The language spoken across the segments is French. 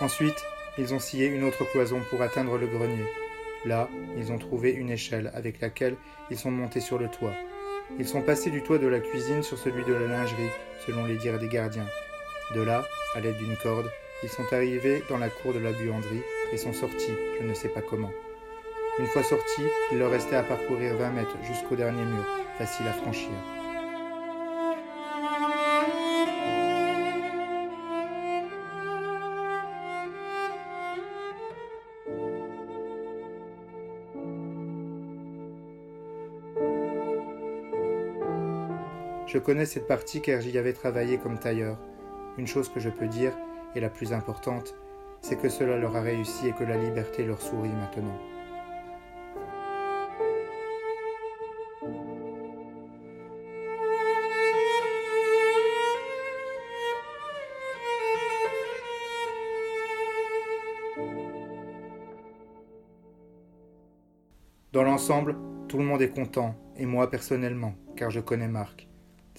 Ensuite, ils ont scié une autre cloison pour atteindre le grenier. Là, ils ont trouvé une échelle avec laquelle ils sont montés sur le toit. Ils sont passés du toit de la cuisine sur celui de la lingerie, selon les dires des gardiens. De là, à l'aide d'une corde, ils sont arrivés dans la cour de la buanderie et sont sortis, je ne sais pas comment. Une fois sortis, il leur restait à parcourir 20 mètres jusqu'au dernier mur, facile à franchir. Je connais cette partie car j'y avais travaillé comme tailleur. Une chose que je peux dire, et la plus importante, c'est que cela leur a réussi et que la liberté leur sourit maintenant. Dans l'ensemble, tout le monde est content, et moi personnellement, car je connais Marc.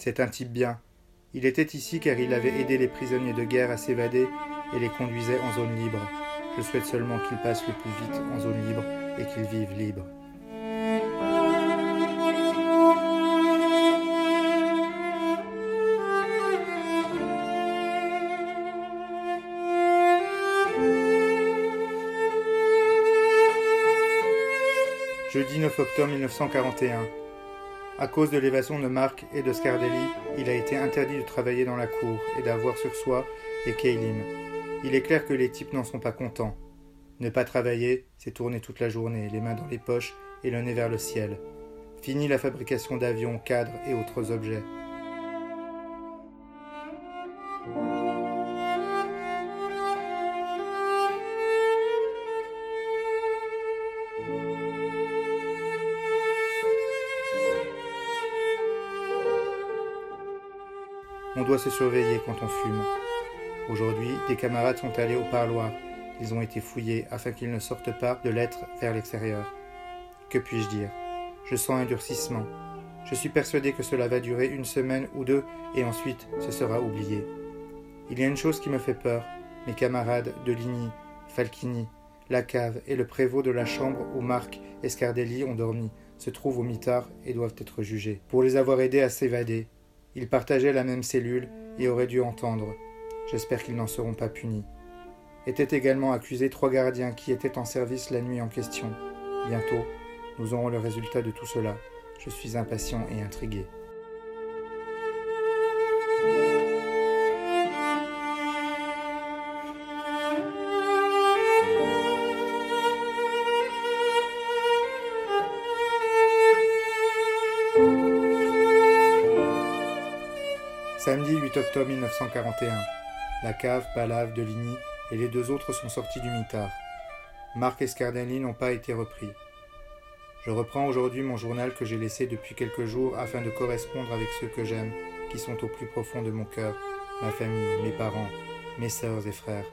C'est un type bien. Il était ici car il avait aidé les prisonniers de guerre à s'évader et les conduisait en zone libre. Je souhaite seulement qu'ils passent le plus vite en zone libre et qu'ils vivent libres. Jeudi 9 octobre 1941. À cause de l'évasion de Marc et de Scardelli, il a été interdit de travailler dans la cour et d'avoir sur soi les Keilim. Il est clair que les types n'en sont pas contents. Ne pas travailler, c'est tourner toute la journée, les mains dans les poches et le nez vers le ciel. Fini la fabrication d'avions, cadres et autres objets. On doit se surveiller quand on fume. Aujourd'hui, des camarades sont allés au parloir. Ils ont été fouillés afin qu'ils ne sortent pas de l'être vers l'extérieur. Que puis-je dire? Je sens un durcissement. Je suis persuadé que cela va durer une semaine ou deux et ensuite ce sera oublié. Il y a une chose qui me fait peur. Mes camarades de Ligny, Falchini, la cave et le prévôt de la chambre où Marc et Scardelli ont dormi se trouvent au mitard et doivent être jugés pour les avoir aidés à s'évader ils partageaient la même cellule et auraient dû entendre. J'espère qu'ils n'en seront pas punis. Étaient également accusés trois gardiens qui étaient en service la nuit en question. Bientôt, nous aurons le résultat de tout cela. Je suis impatient et intrigué. Samedi 8 octobre 1941. La cave, Palave, Deligny et les deux autres sont sortis du mitard. Marc et Scardelli n'ont pas été repris. Je reprends aujourd'hui mon journal que j'ai laissé depuis quelques jours afin de correspondre avec ceux que j'aime, qui sont au plus profond de mon cœur, ma famille, mes parents, mes sœurs et frères.